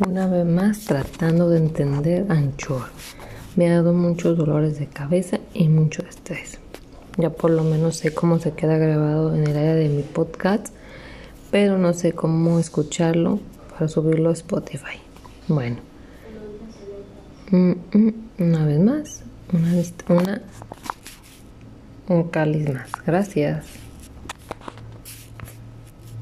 una vez más tratando de entender Anchor. Me ha dado muchos dolores de cabeza y mucho estrés. Ya por lo menos sé cómo se queda grabado en el área de mi podcast, pero no sé cómo escucharlo para subirlo a Spotify. Bueno, mm, mm, una vez más, una, una un cáliz más. Gracias.